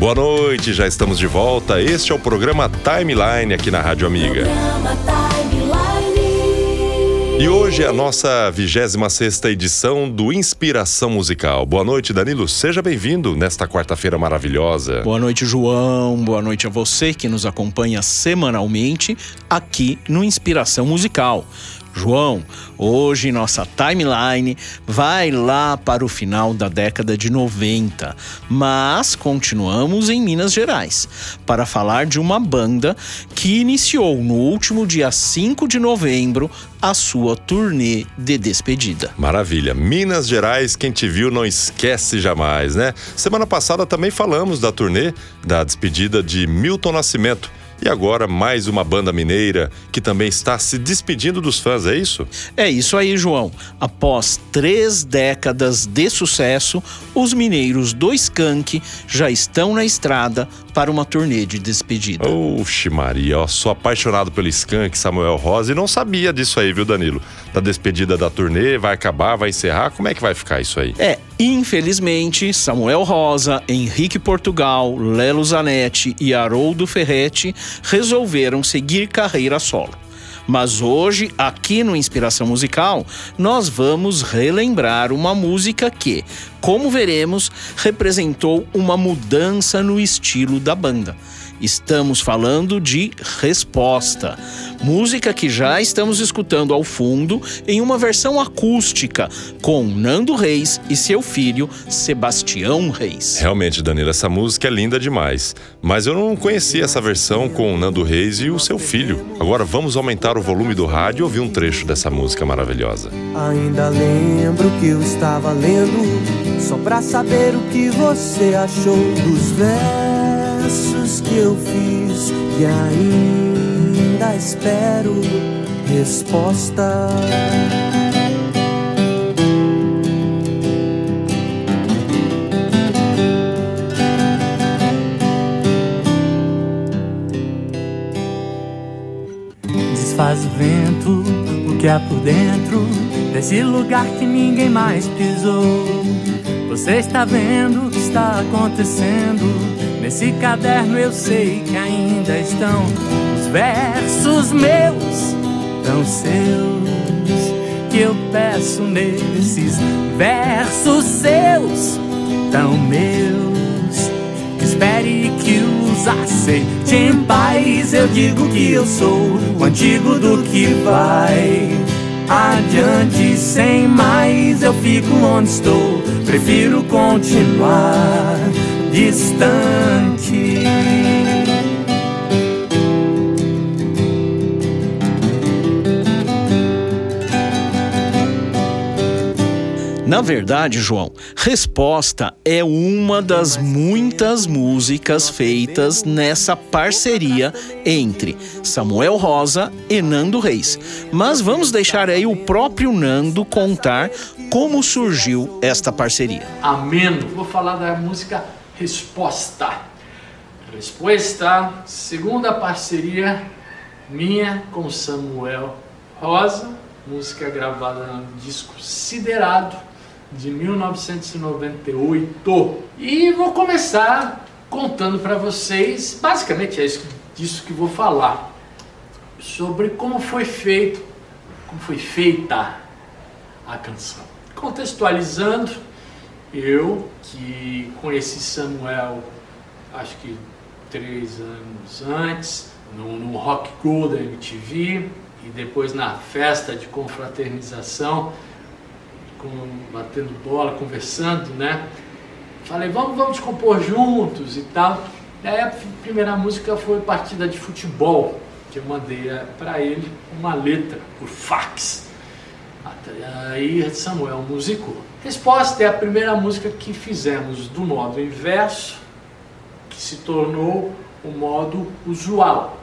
Boa noite, já estamos de volta. Este é o programa Timeline aqui na Rádio Amiga. E hoje é a nossa 26 edição do Inspiração Musical. Boa noite, Danilo. Seja bem-vindo nesta quarta-feira maravilhosa. Boa noite, João. Boa noite a você que nos acompanha semanalmente aqui no Inspiração Musical. João, hoje nossa timeline vai lá para o final da década de 90, mas continuamos em Minas Gerais para falar de uma banda que iniciou no último dia 5 de novembro a sua turnê de despedida. Maravilha. Minas Gerais, quem te viu não esquece jamais, né? Semana passada também falamos da turnê da despedida de Milton Nascimento e agora mais uma banda mineira que também está se despedindo dos fãs, é isso? É isso aí, João. Após três décadas de sucesso, os mineiros do Skank já estão na estrada para uma turnê de despedida. Oxe Maria, ó, sou apaixonado pelo Skank, Samuel Rosa, e não sabia disso aí, viu, Danilo? Da despedida da turnê, vai acabar, vai encerrar, como é que vai ficar isso aí? É, infelizmente, Samuel Rosa, Henrique Portugal, Lelo Zanetti e Haroldo Ferretti resolveram seguir carreira solo. Mas hoje, aqui no Inspiração Musical, nós vamos relembrar uma música que, como veremos, representou uma mudança no estilo da banda. Estamos falando de Resposta, música que já estamos escutando ao fundo em uma versão acústica com Nando Reis e seu filho Sebastião Reis. Realmente, Danilo, essa música é linda demais. Mas eu não conhecia essa versão com Nando Reis e o seu filho. Agora vamos aumentar o volume do rádio e ouvir um trecho dessa música maravilhosa. Ainda lembro que eu estava lendo só pra saber o que você achou dos versos que eu fiz e ainda espero resposta. Desfaz o vento, o que há por dentro desse lugar que ninguém mais pisou. Você está vendo o que está acontecendo Nesse caderno eu sei que ainda estão os versos meus, tão seus, que eu peço nesses versos seus, tão meus. Espere que os aceite em paz. Eu digo que eu sou o antigo do que vai adiante sem mais. Eu fico onde estou, prefiro continuar distante. Na verdade, João, Resposta é uma das muitas músicas feitas nessa parceria entre Samuel Rosa e Nando Reis. Mas vamos deixar aí o próprio Nando contar como surgiu esta parceria. Amém. Vou falar da música Resposta. Resposta, segunda parceria minha com Samuel Rosa, música gravada no disco Siderado de 1998. E vou começar contando para vocês, basicamente é isso, disso que vou falar, sobre como foi feito, como foi feita a canção. Contextualizando, eu, que conheci Samuel, acho que três anos antes, no, no Rock Go da MTV, e depois na festa de confraternização, com, batendo bola, conversando, né? Falei, vamos, vamos compor juntos e tal. Aí a primeira música foi partida de futebol, que eu mandei para ele uma letra por fax. Aí Samuel musicou. Resposta é a primeira música que fizemos do modo inverso, que se tornou o modo usual.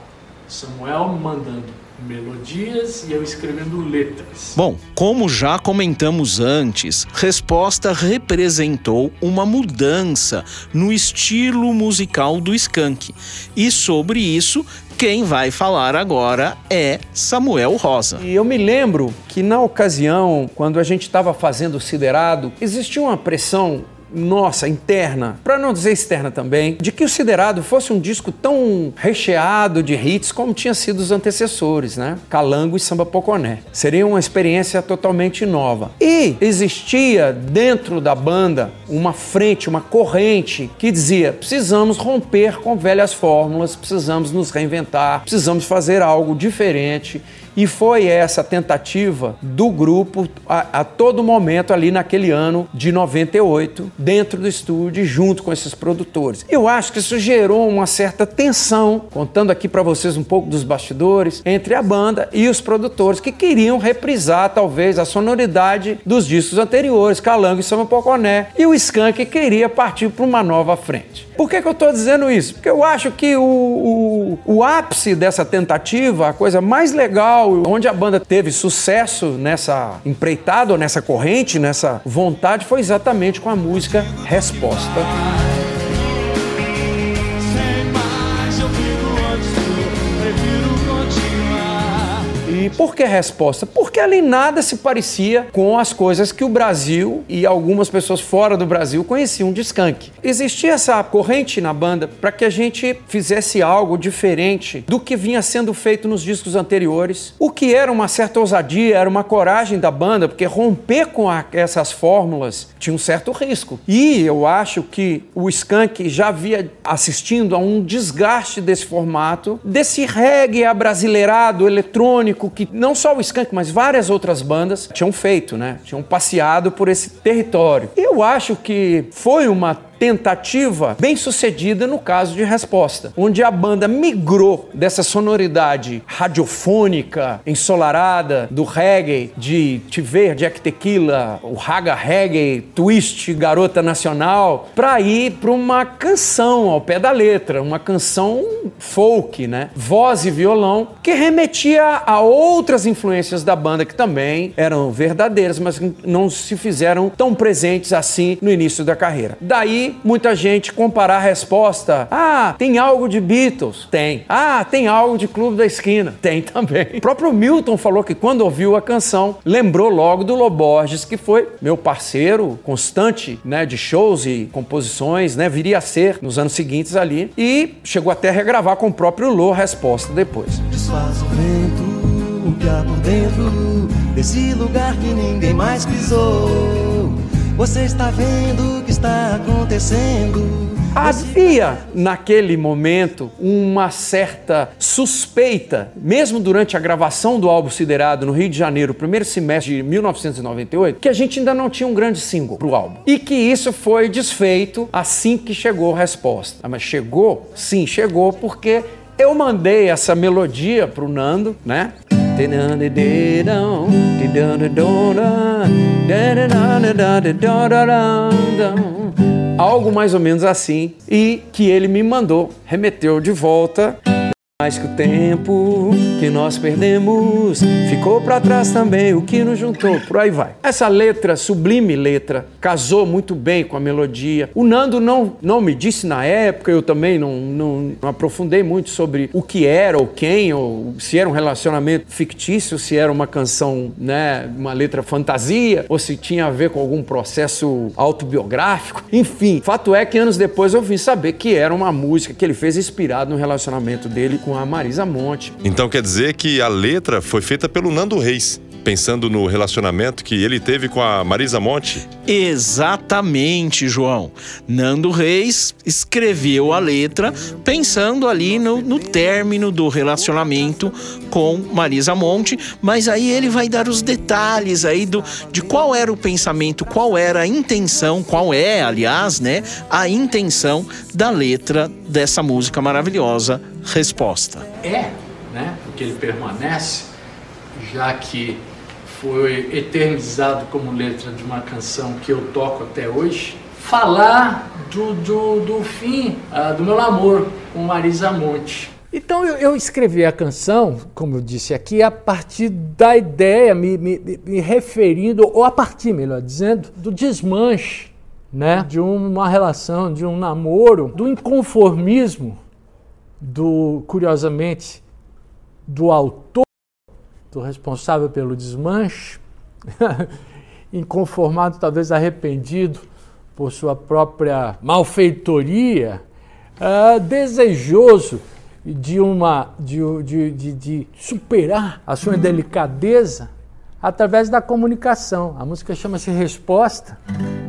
Samuel mandando melodias e eu escrevendo letras. Bom, como já comentamos antes, Resposta representou uma mudança no estilo musical do Skank. E sobre isso, quem vai falar agora é Samuel Rosa. E eu me lembro que na ocasião, quando a gente estava fazendo o Siderado, existia uma pressão nossa interna, para não dizer externa também, de que o Siderado fosse um disco tão recheado de hits como tinha sido os antecessores, né? Calango e Samba Poconé. Seria uma experiência totalmente nova. E existia dentro da banda uma frente, uma corrente que dizia: precisamos romper com velhas fórmulas, precisamos nos reinventar, precisamos fazer algo diferente e foi essa tentativa do grupo a, a, todo momento ali naquele ano de 98, dentro do estúdio, junto com esses produtores. Eu acho que isso gerou uma certa tensão, contando aqui para vocês um pouco dos bastidores, entre a banda e os produtores que queriam reprisar talvez a sonoridade dos discos anteriores, Calango e Samba Poconé, e o Skank queria partir para uma nova frente. Por que, que eu estou dizendo isso? Porque eu acho que o, o, o ápice dessa tentativa, a coisa mais legal, onde a banda teve sucesso nessa empreitada, nessa corrente, nessa vontade, foi exatamente com a música Resposta. Por que resposta? Porque ali nada se parecia com as coisas que o Brasil e algumas pessoas fora do Brasil conheciam de skunk. Existia essa corrente na banda para que a gente fizesse algo diferente do que vinha sendo feito nos discos anteriores, o que era uma certa ousadia, era uma coragem da banda, porque romper com a, essas fórmulas tinha um certo risco. E eu acho que o skunk já havia assistindo a um desgaste desse formato, desse reggae abrasileirado, eletrônico, que não só o Skank, mas várias outras bandas tinham feito, né? Tinham passeado por esse território. Eu acho que foi uma tentativa bem sucedida no caso de Resposta, onde a banda migrou dessa sonoridade radiofônica, ensolarada, do reggae, de Te Ver, Jack Tequila, o raga reggae, twist, garota nacional, para ir para uma canção ao pé da letra, uma canção folk, né? Voz e violão, que remetia a outras influências da banda que também eram verdadeiras, mas não se fizeram tão presentes assim no início da carreira. Daí muita gente comparar a resposta. Ah, tem algo de Beatles? Tem. Ah, tem algo de Clube da Esquina? Tem também. O próprio Milton falou que quando ouviu a canção, lembrou logo do Loborges, que foi meu parceiro constante, né, de shows e composições, né, viria a ser nos anos seguintes ali, e chegou até a regravar com o próprio Lô resposta depois. Desfaz o vento, o que há por dentro desse lugar que ninguém mais pisou. Você está vendo está acontecendo? Havia naquele momento uma certa suspeita, mesmo durante a gravação do álbum Siderado no Rio de Janeiro, primeiro semestre de 1998, que a gente ainda não tinha um grande single para o álbum. E que isso foi desfeito assim que chegou a resposta. Ah, mas chegou? Sim, chegou porque eu mandei essa melodia para o Nando, né? Algo mais ou menos assim, e que ele me mandou, remeteu de volta mais que o tempo que nós perdemos ficou para trás também o que nos juntou, por aí vai. Essa letra, sublime letra, casou muito bem com a melodia. O Nando não, não me disse na época, eu também não, não, não aprofundei muito sobre o que era ou quem, ou se era um relacionamento fictício, se era uma canção, né, uma letra fantasia, ou se tinha a ver com algum processo autobiográfico. Enfim, fato é que anos depois eu vim saber que era uma música que ele fez inspirado no relacionamento dele com a Marisa Monte. Então quer dizer que a letra foi feita pelo Nando Reis pensando no relacionamento que ele teve com a Marisa Monte? Exatamente, João. Nando Reis escreveu a letra pensando ali no, no término do relacionamento com Marisa Monte, mas aí ele vai dar os detalhes aí do, de qual era o pensamento, qual era a intenção, qual é, aliás, né, a intenção da letra dessa música maravilhosa, Resposta. É, né? Porque ele permanece, já que foi eternizado como letra de uma canção que eu toco até hoje, falar do, do, do fim uh, do meu namoro com Marisa Monte. Então eu, eu, escrevi a canção, como eu disse aqui, a partir da ideia, me, me, me referindo, ou a partir, melhor dizendo, do desmanche né, de uma relação, de um namoro, do inconformismo, do, curiosamente, do autor do responsável pelo desmanche, inconformado, talvez arrependido por sua própria malfeitoria, uh, desejoso de, uma, de, de, de, de superar a sua delicadeza através da comunicação. A música chama-se Resposta,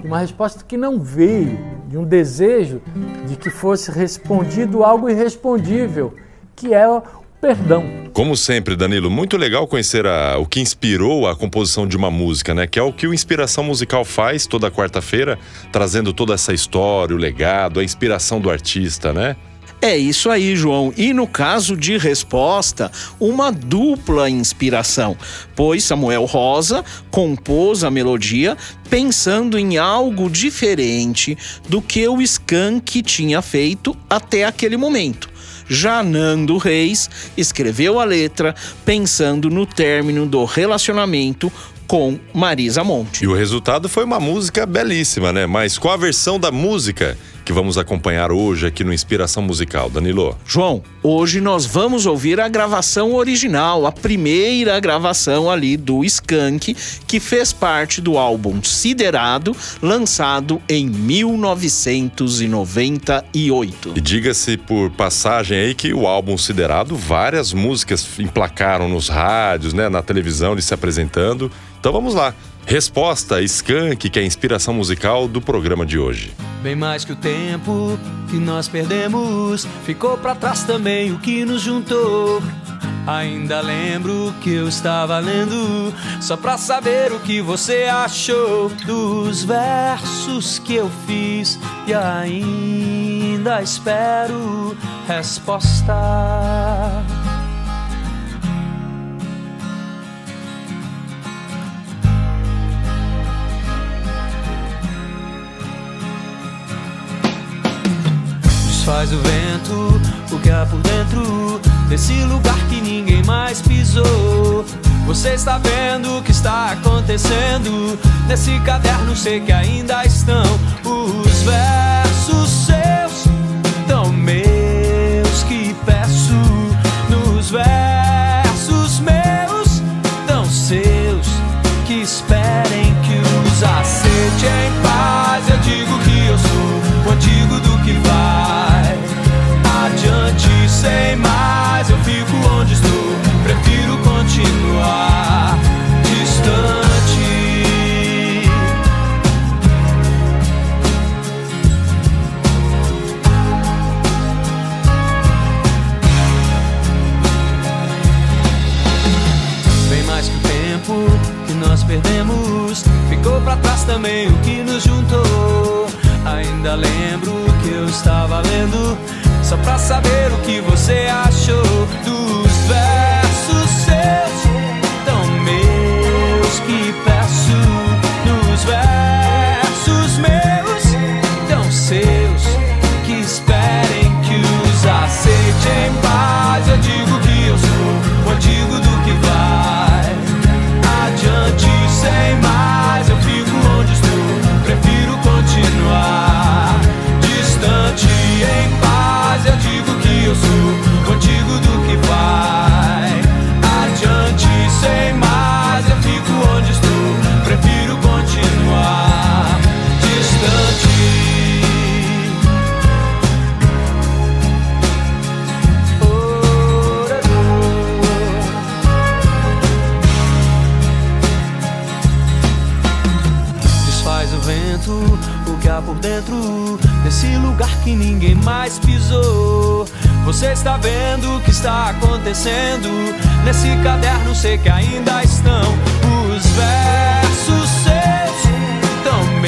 uma resposta que não veio de um desejo de que fosse respondido algo irrespondível, que é o perdão. Como sempre, Danilo, muito legal conhecer a, o que inspirou a composição de uma música, né? Que é o que o Inspiração Musical faz toda quarta-feira, trazendo toda essa história, o legado, a inspiração do artista, né? É isso aí, João. E no caso de resposta, uma dupla inspiração, pois Samuel Rosa compôs a melodia pensando em algo diferente do que o Skank tinha feito até aquele momento. Já Nando Reis escreveu a letra pensando no término do relacionamento com Marisa Monte. E o resultado foi uma música belíssima, né? Mas qual a versão da música que vamos acompanhar hoje aqui no Inspiração Musical, Danilo? João, hoje nós vamos ouvir a gravação original, a primeira gravação ali do Skank, que fez parte do álbum Siderado, lançado em 1998. E diga-se por passagem aí que o álbum Siderado, várias músicas emplacaram nos rádios, né, na televisão, de se apresentando. Então vamos lá. Resposta Skank, que é a inspiração musical do programa de hoje. Bem mais que o tempo que nós perdemos, ficou para trás também o que nos juntou. Ainda lembro que eu estava lendo só pra saber o que você achou dos versos que eu fiz e ainda espero resposta. Faz o vento, há por dentro desse lugar que ninguém mais pisou. Você está vendo o que está acontecendo nesse caderno? Sei que ainda estão os versos sem mais. Eu fico onde estou, prefiro continuar distante. Bem mais que o tempo que nós perdemos, ficou para trás também o que nos juntou. Ainda lembro que eu estava lendo só pra saber o que você achou O que há por dentro desse lugar que ninguém mais pisou. Você está vendo o que está acontecendo nesse caderno? Sei que ainda estão os versos seus, tão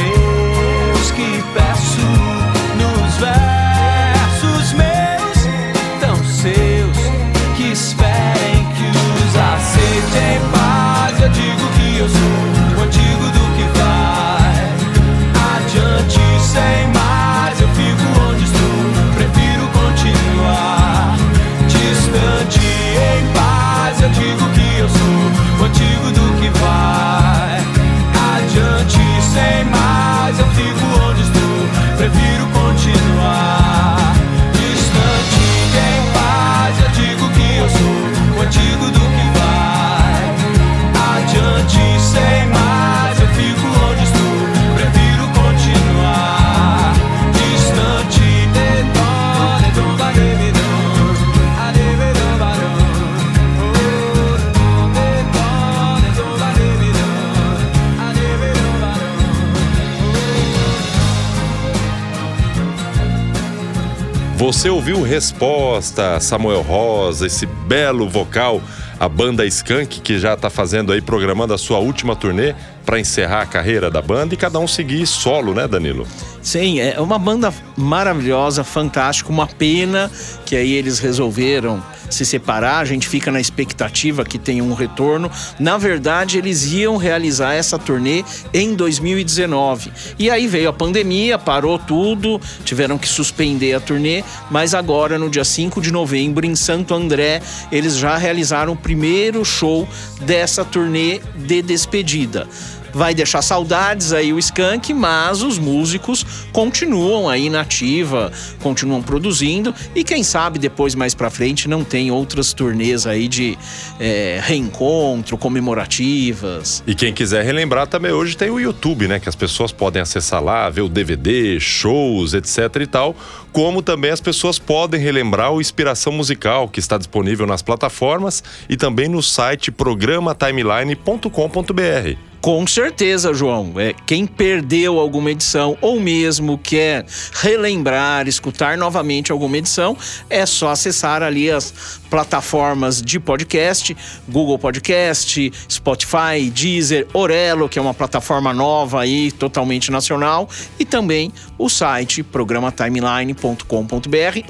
Você ouviu Resposta, Samuel Rosa, esse belo vocal, a banda Skank, que já está fazendo aí, programando a sua última turnê para encerrar a carreira da banda e cada um seguir solo, né, Danilo? Sim, é uma banda maravilhosa, fantástica, uma pena que aí eles resolveram se separar, a gente fica na expectativa que tenha um retorno. Na verdade, eles iam realizar essa turnê em 2019. E aí veio a pandemia, parou tudo, tiveram que suspender a turnê, mas agora no dia 5 de novembro em Santo André, eles já realizaram o primeiro show dessa turnê de despedida vai deixar saudades aí o Skank, mas os músicos continuam aí na ativa, continuam produzindo e quem sabe depois mais para frente não tem outras turnês aí de é, reencontro, comemorativas. E quem quiser relembrar também hoje tem o YouTube, né, que as pessoas podem acessar lá, ver o DVD, shows, etc e tal, como também as pessoas podem relembrar o Inspiração Musical, que está disponível nas plataformas e também no site programatimeline.com.br. Com certeza, João. É, quem perdeu alguma edição ou mesmo quer relembrar, escutar novamente alguma edição, é só acessar ali as plataformas de podcast, Google Podcast, Spotify, Deezer, Orelo, que é uma plataforma nova aí, totalmente nacional, e também o site programatimeline.com.br.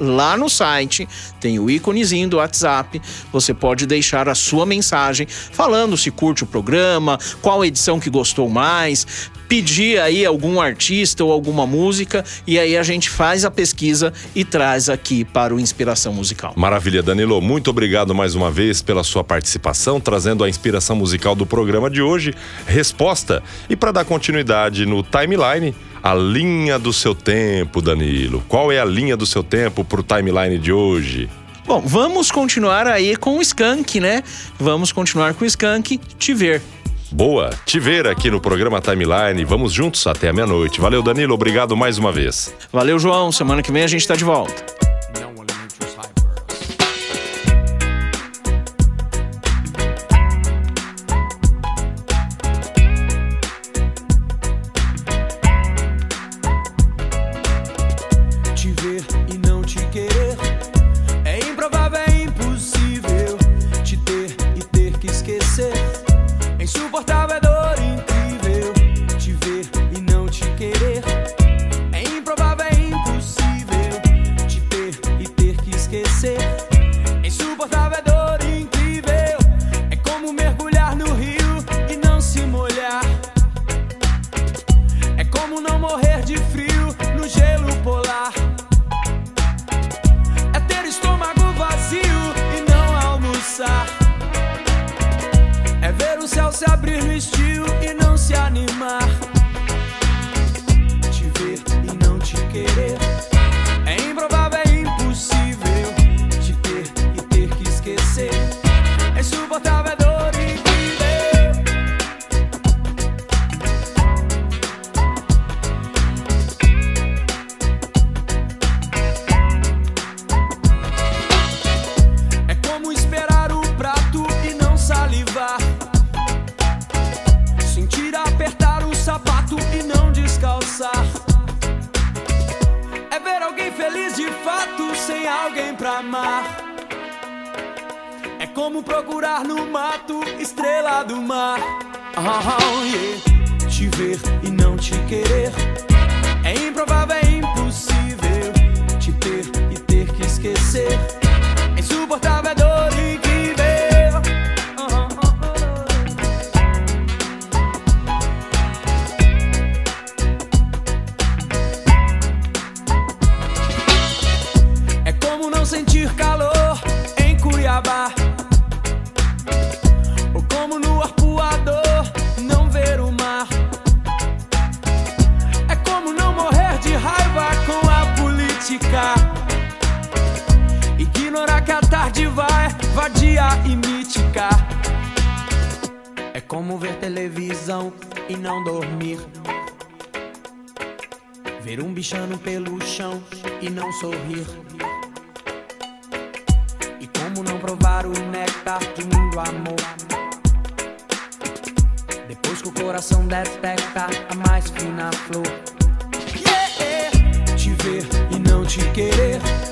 Lá no site tem o íconezinho do WhatsApp. Você pode deixar a sua mensagem falando se curte o programa, qual edição que gostou mais, pedir aí algum artista ou alguma música e aí a gente faz a pesquisa e traz aqui para o Inspiração Musical. Maravilha, Danilo. Muito obrigado mais uma vez pela sua participação, trazendo a inspiração musical do programa de hoje. Resposta. E para dar continuidade no timeline, a linha do seu tempo, Danilo. Qual é a linha do seu tempo para o timeline de hoje? Bom, vamos continuar aí com o Skank, né? Vamos continuar com o Skank, te ver. Boa, te ver aqui no programa Timeline. Vamos juntos até a meia-noite. Valeu, Danilo. Obrigado mais uma vez. Valeu, João. Semana que vem a gente está de volta. Yeah, te ver e não te querer chão e não sorrir. E como não provar o néctar de lindo amor? Depois que o coração detecta a mais fina flor. Yeah. Te ver e não te querer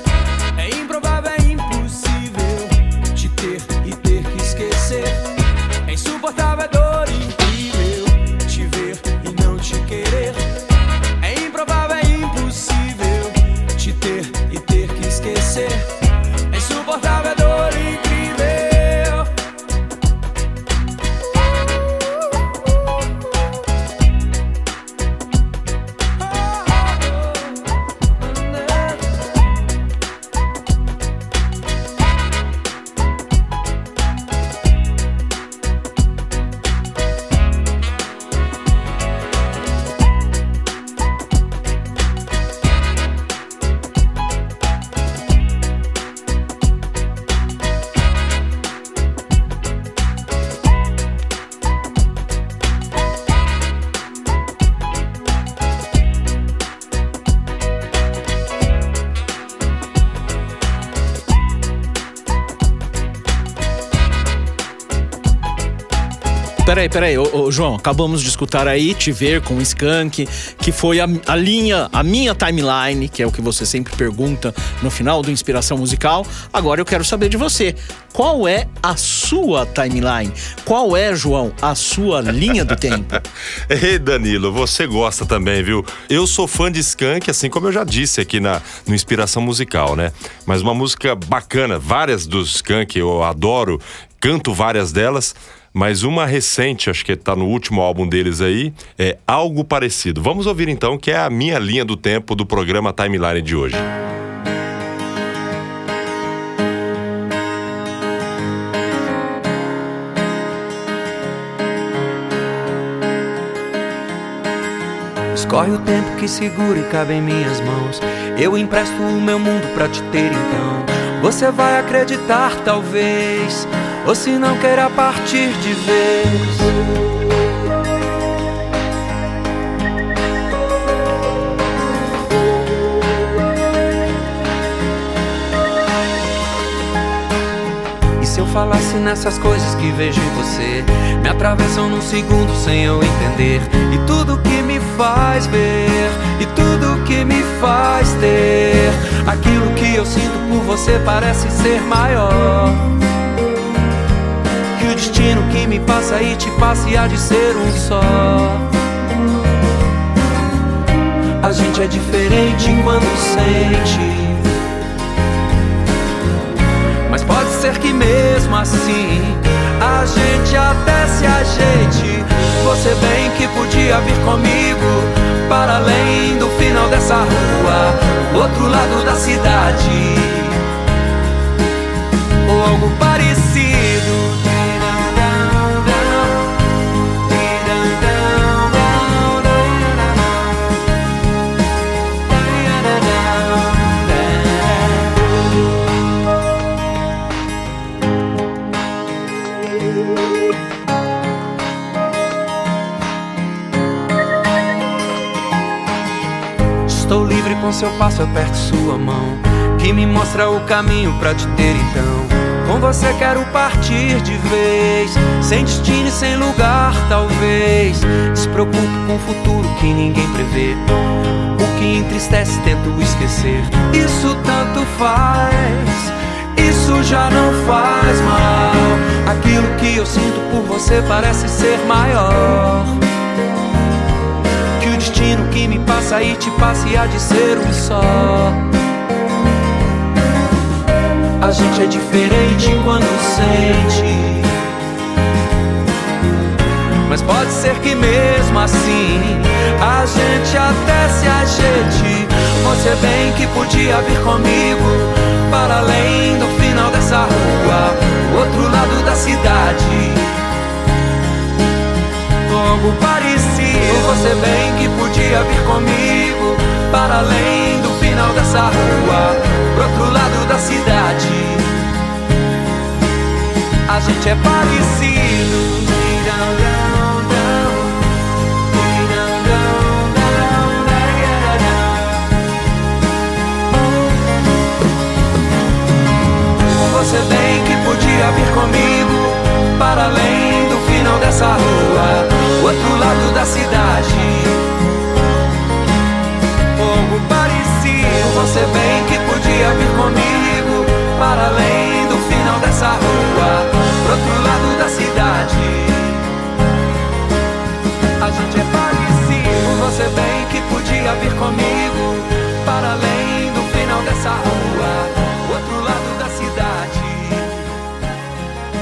Peraí, peraí, ô, ô, João, acabamos de escutar aí Te Ver com Skank, que foi a, a, linha, a minha timeline, que é o que você sempre pergunta no final do Inspiração Musical. Agora eu quero saber de você. Qual é a sua timeline? Qual é, João, a sua linha do tempo? Ei, Danilo, você gosta também, viu? Eu sou fã de Skank, assim como eu já disse aqui na, no Inspiração Musical, né? Mas uma música bacana, várias dos Skank eu adoro, canto várias delas. Mas uma recente, acho que está no último álbum deles aí, é algo parecido. Vamos ouvir então, que é a minha linha do tempo do programa Timeline de hoje. Escorre o tempo que segura e cabe em minhas mãos. Eu empresto o meu mundo pra te ter então. Você vai acreditar, talvez ou se não queira partir de vez. E se eu falasse nessas coisas que vejo em você, me atravessam num segundo sem eu entender. E tudo que me faz ver, e tudo que me faz ter, aquilo que eu sinto por você parece ser maior destino que me passa e te passa há de ser um só. A gente é diferente quando sente. Mas pode ser que mesmo assim a gente até se ajeite. Você bem que podia vir comigo para além do final dessa rua, outro lado da cidade, ou algo parecido. Com seu passo aperto sua mão, que me mostra o caminho para te ter então. Com você quero partir de vez, sem destino e sem lugar, talvez. Despreocupo com o futuro que ninguém prevê. O que entristece tento esquecer. Isso tanto faz, isso já não faz mal. Aquilo que eu sinto por você parece ser maior destino que me passa e te passa e há de ser um só. A gente é diferente quando sente. Mas pode ser que mesmo assim a gente até se ajeite. Você bem que podia vir comigo para além do final dessa rua, outro lado da cidade. Algo parecido. Você bem que podia vir comigo para além do final dessa rua, pro outro lado da cidade. A gente é parecido. Você bem que podia vir comigo para além final dessa rua, outro lado da cidade.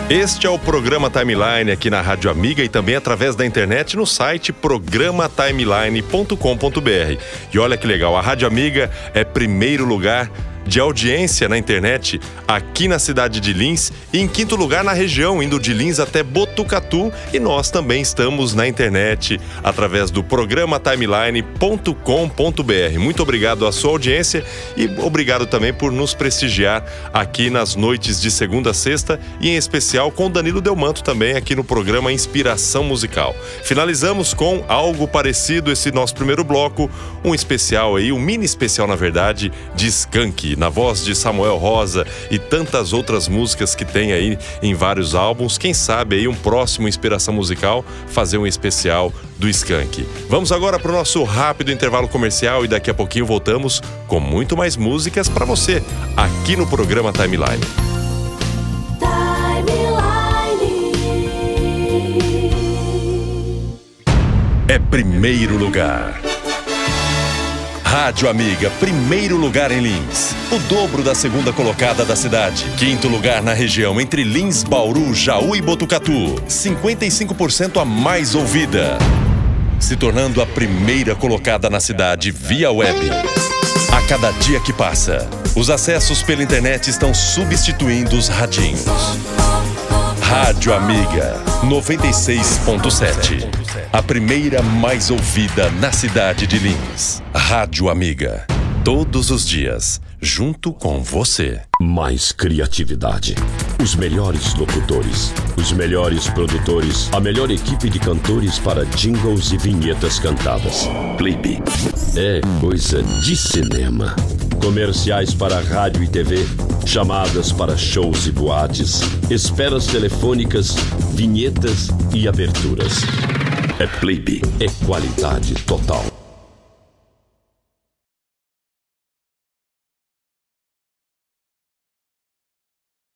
Este é o programa Timeline aqui na Rádio Amiga e também através da internet no site programatimeline.com.br. E olha que legal, a Rádio Amiga é primeiro lugar de audiência na internet aqui na cidade de Lins e em quinto lugar na região, indo de Lins até Botucatu. E nós também estamos na internet através do programa timeline.com.br. Muito obrigado à sua audiência e obrigado também por nos prestigiar aqui nas noites de segunda a sexta e em especial com Danilo Delmanto também aqui no programa Inspiração Musical. Finalizamos com algo parecido esse nosso primeiro bloco, um especial aí, um mini especial na verdade de Skank na voz de Samuel Rosa e tantas outras músicas que tem aí em vários álbuns. Quem sabe aí um próximo Inspiração Musical fazer um especial do Skank. Vamos agora para o nosso rápido intervalo comercial e daqui a pouquinho voltamos com muito mais músicas para você aqui no programa Timeline. É primeiro lugar. Rádio Amiga, primeiro lugar em Lins. O dobro da segunda colocada da cidade. Quinto lugar na região entre Lins, Bauru, Jaú e Botucatu. 55% a mais ouvida. Se tornando a primeira colocada na cidade via web. A cada dia que passa, os acessos pela internet estão substituindo os radinhos. Rádio Amiga 96.7. A primeira mais ouvida na cidade de Lins. Rádio Amiga. Todos os dias, junto com você. Mais criatividade. Os melhores locutores, os melhores produtores, a melhor equipe de cantores para jingles e vinhetas cantadas. Clipe. É coisa de cinema. Comerciais para rádio e TV, chamadas para shows e boates, esperas telefônicas, vinhetas e aberturas. É Plebe, é qualidade total.